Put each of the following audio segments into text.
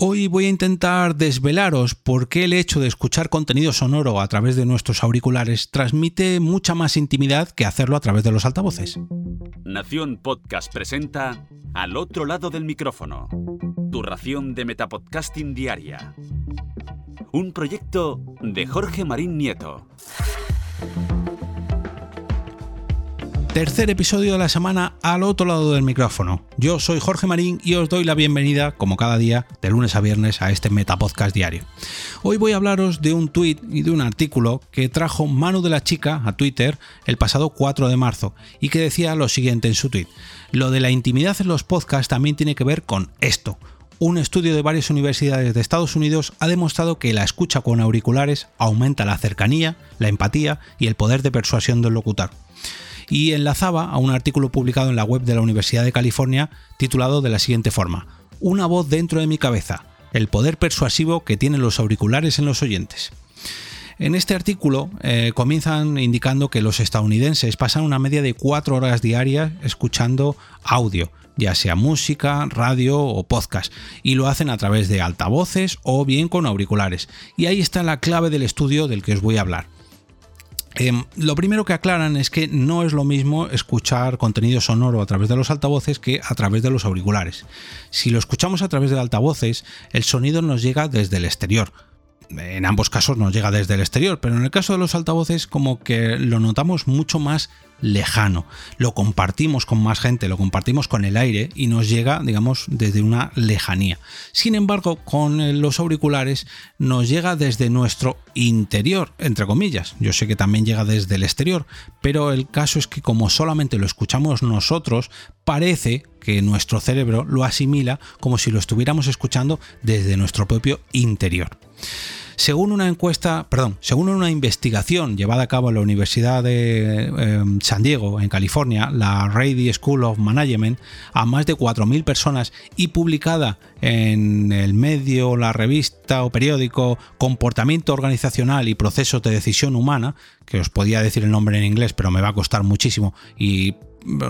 Hoy voy a intentar desvelaros por qué el hecho de escuchar contenido sonoro a través de nuestros auriculares transmite mucha más intimidad que hacerlo a través de los altavoces. Nación Podcast presenta Al otro lado del micrófono, tu ración de Metapodcasting Diaria. Un proyecto de Jorge Marín Nieto. Tercer episodio de la semana al otro lado del micrófono. Yo soy Jorge Marín y os doy la bienvenida, como cada día, de lunes a viernes, a este Metapodcast diario. Hoy voy a hablaros de un tuit y de un artículo que trajo Manu de la Chica a Twitter el pasado 4 de marzo y que decía lo siguiente en su tuit. Lo de la intimidad en los podcasts también tiene que ver con esto. Un estudio de varias universidades de Estados Unidos ha demostrado que la escucha con auriculares aumenta la cercanía, la empatía y el poder de persuasión del locutor y enlazaba a un artículo publicado en la web de la Universidad de California titulado de la siguiente forma, Una voz dentro de mi cabeza, el poder persuasivo que tienen los auriculares en los oyentes. En este artículo eh, comienzan indicando que los estadounidenses pasan una media de cuatro horas diarias escuchando audio, ya sea música, radio o podcast, y lo hacen a través de altavoces o bien con auriculares. Y ahí está la clave del estudio del que os voy a hablar. Em, lo primero que aclaran es que no es lo mismo escuchar contenido sonoro a través de los altavoces que a través de los auriculares. Si lo escuchamos a través de altavoces, el sonido nos llega desde el exterior, en ambos casos nos llega desde el exterior, pero en el caso de los altavoces como que lo notamos mucho más lejano, lo compartimos con más gente, lo compartimos con el aire y nos llega, digamos, desde una lejanía. Sin embargo, con los auriculares nos llega desde nuestro interior, entre comillas. Yo sé que también llega desde el exterior, pero el caso es que como solamente lo escuchamos nosotros, parece que nuestro cerebro lo asimila como si lo estuviéramos escuchando desde nuestro propio interior. Según una encuesta, perdón, según una investigación llevada a cabo en la Universidad de em, San Diego, en California, la Rady School of Management, a más de 4.000 personas y publicada en el medio, la revista o periódico Comportamiento Organizacional y Procesos de Decisión Humana, que os podía decir el nombre en inglés, pero me va a costar muchísimo y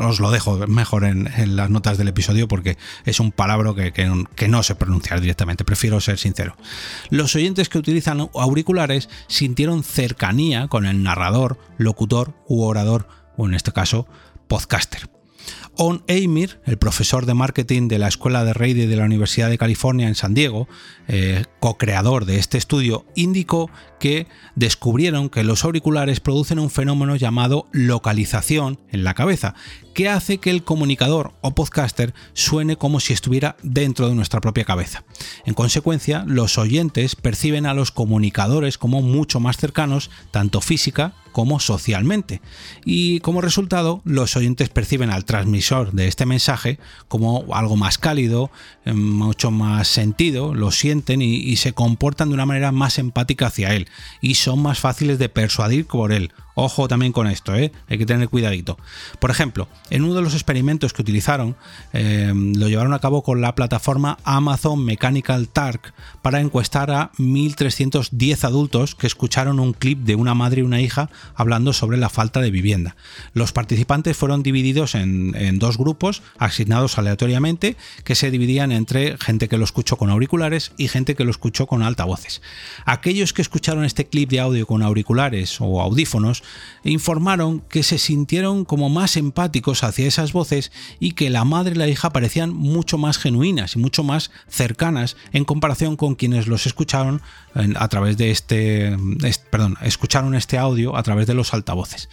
os lo dejo mejor en, las notas del episodio porque es un palabra que, que, no sé pronunciar directamente, prefiero ser sincero. Los oyentes que utilizan auriculares sintieron cercanía con el narrador, locutor u orador, o en este caso, podcaster. On Amir, el profesor de marketing de la Escuela de Reide de la Universidad de California en San Diego, eh, co-creador de este estudio, indicó que descubrieron que los auriculares producen un fenómeno llamado localización en la cabeza, que hace que el comunicador o podcaster suene como si estuviera dentro de nuestra propia cabeza. En consecuencia, los oyentes perciben a los comunicadores como mucho más cercanos, tanto física como socialmente. Y como resultado, los oyentes perciben al transmisor de este mensaje como algo más cálido, eh, mucho más sentido, lo sienten y, se comportan de una manera más empática hacia él y son más fáciles de persuadir por él Ojo también con esto, ¿eh? hay que tener cuidadito. Por ejemplo, en uno de los experimentos que utilizaron, eh, lo llevaron a cabo con la plataforma Amazon Mechanical Turk para encuestar a 1.310 adultos que escucharon un clip de una madre y una hija hablando sobre la falta de vivienda. Los participantes fueron divididos en, en dos grupos, asignados aleatoriamente, que se dividían entre gente que lo escuchó con auriculares y gente que lo escuchó con altavoces. Aquellos que escucharon este clip de audio con auriculares o audífonos informaron que se sintieron como más empáticos hacia esas voces y que la madre y la hija parecían mucho más genuinas y mucho más cercanas en comparación con quienes los escucharon a través de este, perdón, escucharon este audio a través de los altavoces.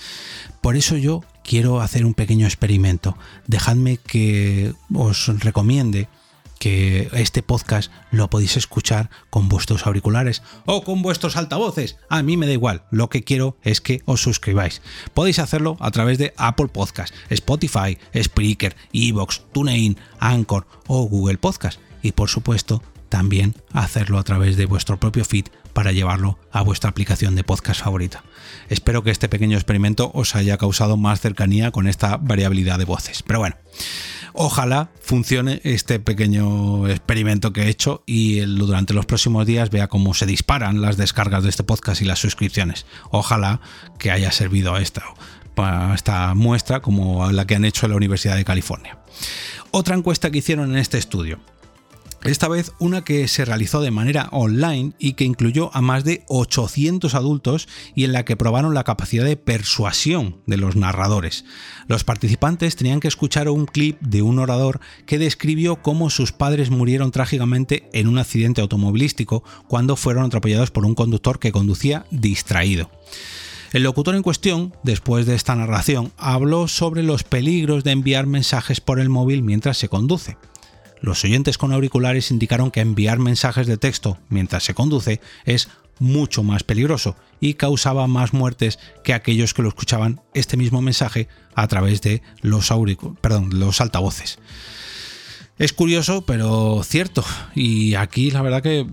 Por eso yo quiero hacer un pequeño experimento. Dejadme que os recomiende que este podcast lo podéis escuchar con vuestros auriculares o con vuestros altavoces. A mí me da igual, lo que quiero es que os suscribáis. Podéis hacerlo a través de Apple Podcast, Spotify, Spreaker, Evox, TuneIn, Anchor o Google Podcast. Y por supuesto, también hacerlo a través de vuestro propio feed para llevarlo a vuestra aplicación de podcast favorita. Espero que este pequeño experimento os haya causado más cercanía con esta variabilidad de voces. Pero bueno, Ojalá funcione este pequeño experimento que he hecho y durante los próximos días vea cómo se disparan las descargas de este podcast y las suscripciones. Ojalá que haya servido esta, esta muestra como la que han hecho en la Universidad de California. Otra encuesta que hicieron en este estudio. Esta vez una que se realizó de manera online y que incluyó a más de 800 adultos y en la que probaron la capacidad de persuasión de los narradores. Los participantes tenían que escuchar un clip de un orador que describió cómo sus padres murieron trágicamente en un accidente automovilístico cuando fueron atropellados por un conductor que conducía distraído. El locutor en cuestión, después de esta narración, habló sobre los peligros de enviar mensajes por el móvil mientras se conduce. Los oyentes con auriculares indicaron que enviar mensajes de texto mientras se conduce es mucho más peligroso y causaba más muertes que aquellos que lo escuchaban este mismo mensaje a través de los, perdón, los altavoces. Es curioso, pero cierto. Y aquí la verdad que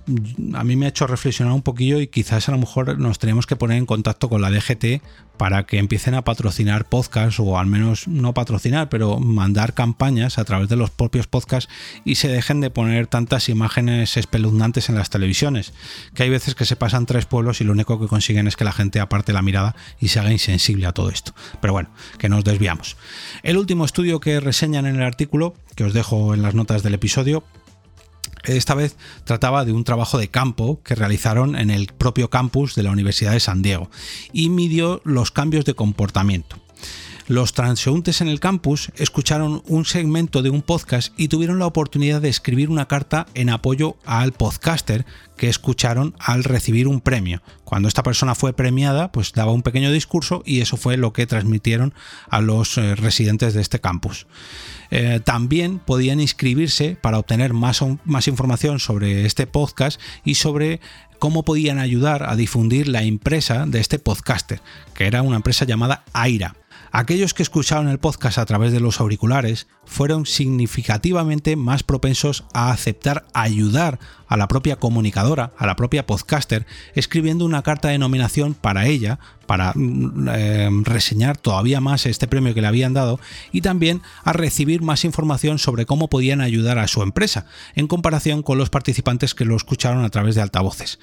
a mí me ha hecho reflexionar un poquillo y quizás a lo mejor nos tenemos que poner en contacto con la DGT para que empiecen a patrocinar podcasts o al menos no patrocinar, pero mandar campañas a través de los propios podcasts y se dejen de poner tantas imágenes espeluznantes en las televisiones, que hay veces que se pasan tres pueblos y lo único que consiguen es que la gente aparte la mirada y se haga insensible a todo esto. Pero bueno, que nos desviamos. El último estudio que reseñan en el artículo, que os dejo en las notas del episodio, esta vez trataba de un trabajo de campo que realizaron en el propio campus de la Universidad de San Diego y midió los cambios de comportamiento. Los transeúntes en el campus escucharon un segmento de un podcast y tuvieron la oportunidad de escribir una carta en apoyo al podcaster que escucharon al recibir un premio. Cuando esta persona fue premiada, pues daba un pequeño discurso y eso fue lo que transmitieron a los eh, residentes de este campus. Eh, también podían inscribirse para obtener más, más información sobre este podcast y sobre cómo podían ayudar a difundir la empresa de este podcaster, que era una empresa llamada Aira. Aquellos que escucharon el podcast a través de los auriculares fueron significativamente más propensos a aceptar ayudar a la propia comunicadora, a la propia podcaster, escribiendo una carta de nominación para ella, para mm, eh, reseñar todavía más este premio que le habían dado y también a recibir más información sobre cómo podían ayudar a su empresa, en comparación con los participantes que lo escucharon a través de altavoces.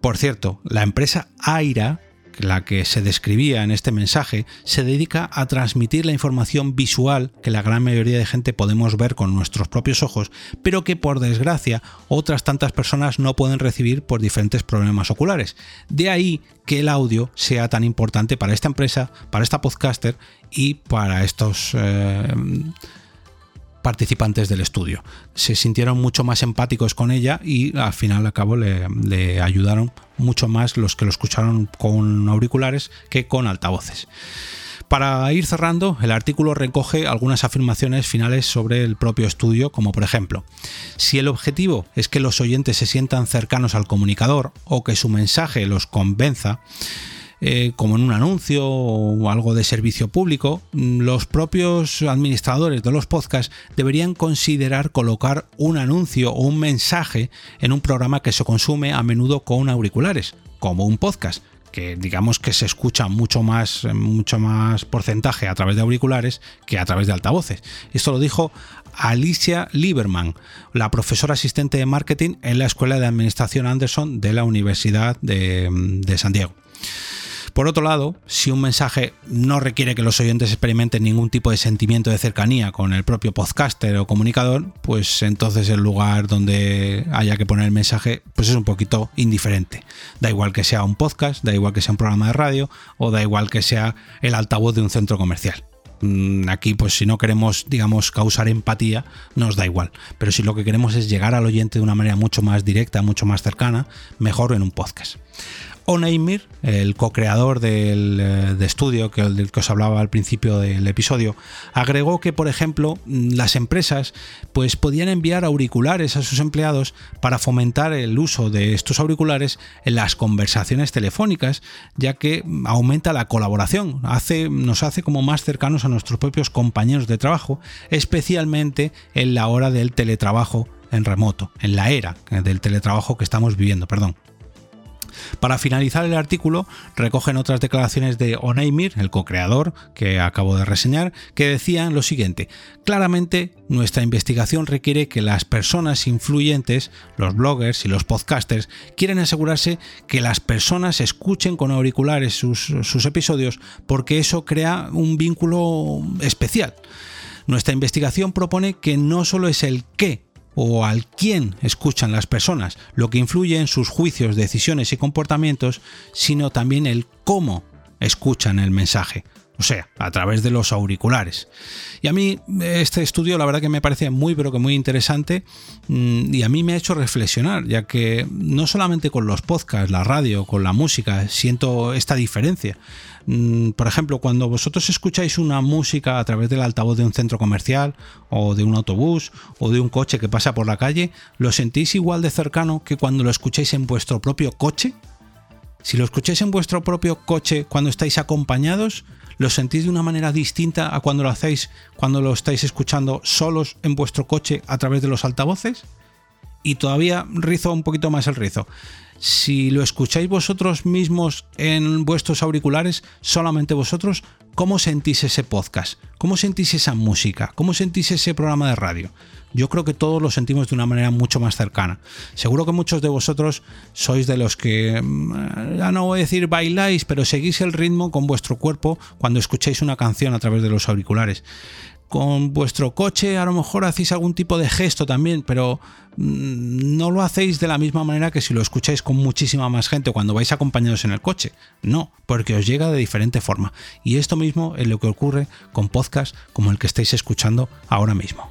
Por cierto, la empresa Aira la que se describía en este mensaje, se dedica a transmitir la información visual que la gran mayoría de gente podemos ver con nuestros propios ojos, pero que por desgracia otras tantas personas no pueden recibir por diferentes problemas oculares. De ahí que el audio sea tan importante para esta empresa, para esta podcaster y para estos... Eh, participantes del estudio. Se sintieron mucho más empáticos con ella y al final al cabo le, ayudaron mucho más los que lo escucharon con auriculares que con altavoces. Para ir cerrando, el artículo recoge algunas afirmaciones finales sobre el propio estudio, como por ejemplo, si el objetivo es que los oyentes se sientan cercanos al comunicador o que su mensaje los convenza, eh, como en un anuncio o algo de servicio público, mm, los propios administradores de los podcasts deberían considerar colocar un anuncio o un mensaje en un programa que se consume a menudo con auriculares, como un podcast que digamos que se escucha mucho más, mucho más porcentaje a través de auriculares que a través de altavoces. Esto lo dijo Alicia Lieberman, la profesora asistente de marketing en la Escuela de Administración Anderson de la Universidad de San Diego. Por otro lado, si un mensaje no requiere que los oyentes experimenten ningún tipo de sentimiento de cercanía con el propio podcaster o comunicador, pues entonces el lugar donde haya que poner el mensaje pues es un poquito indiferente. Da igual que sea un podcast, da igual que sea un programa de radio o da igual que sea el altavoz de un centro comercial. Mm, aquí pues si no queremos digamos causar empatía nos da igual. Pero si lo que queremos es llegar al oyente de una manera mucho más directa mucho más cercana mejor en un podcast Oneimir, el co-creador del eh, estudio que, del que os hablaba al principio del episodio, agregó que, por ejemplo, las empresas pues, podían enviar auriculares a sus empleados para fomentar el uso de estos auriculares en las conversaciones telefónicas, ya que aumenta la colaboración, hace, nos hace como más cercanos a nuestros propios compañeros de trabajo, especialmente en la hora del teletrabajo en remoto, en la era del teletrabajo que estamos viviendo, perdón. Para finalizar el artículo, recogen otras declaraciones de Oneimir, el co-creador que acabo de reseñar, que decían lo siguiente: Claramente, nuestra investigación requiere que las personas influyentes, los bloggers y los podcasters, quieren asegurarse que las personas escuchen con auriculares sus, sus episodios porque eso crea un vínculo especial. Nuestra investigación propone que no solo es el qué o al quién escuchan las personas, lo que influye en sus juicios, decisiones y comportamientos, sino también el cómo escuchan el mensaje o sea, a través de los auriculares. Y a mí este estudio la verdad que me parece muy pero que muy interesante mm, y a mí me ha hecho reflexionar, ya que no solamente con los podcasts, la radio, con la música, siento esta diferencia. Mm, por ejemplo, cuando vosotros escucháis una música a través del altavoz de un centro comercial o de un autobús o de un coche que pasa por la calle, ¿lo sentís igual de cercano que cuando lo escucháis en vuestro propio coche? Si lo escucháis en vuestro propio coche cuando estáis acompañados, ¿Lo sentís de una manera distinta a cuando lo hacéis cuando lo estáis escuchando solos en vuestro coche a través de los altavoces? Y todavía rizo un poquito más el rizo. Si lo escucháis vosotros mismos en vuestros auriculares, solamente vosotros, ¿cómo sentís ese podcast? ¿Cómo sentís esa música? ¿Cómo sentís ese programa de radio? Yo creo que todos lo sentimos de una manera mucho más cercana. Seguro que muchos de vosotros sois de los que, mm, ya no voy a decir bailáis, pero seguís el ritmo con vuestro cuerpo cuando escucháis una canción a través de los auriculares. Con vuestro coche a lo mejor hacéis algún tipo de gesto también, pero mm, no lo hacéis de la misma manera que si lo escucháis con muchísima más gente cuando vais acompañados en el coche. No, porque os llega de diferente forma. Y esto mismo es lo que ocurre con podcasts como el que estáis escuchando ahora mismo.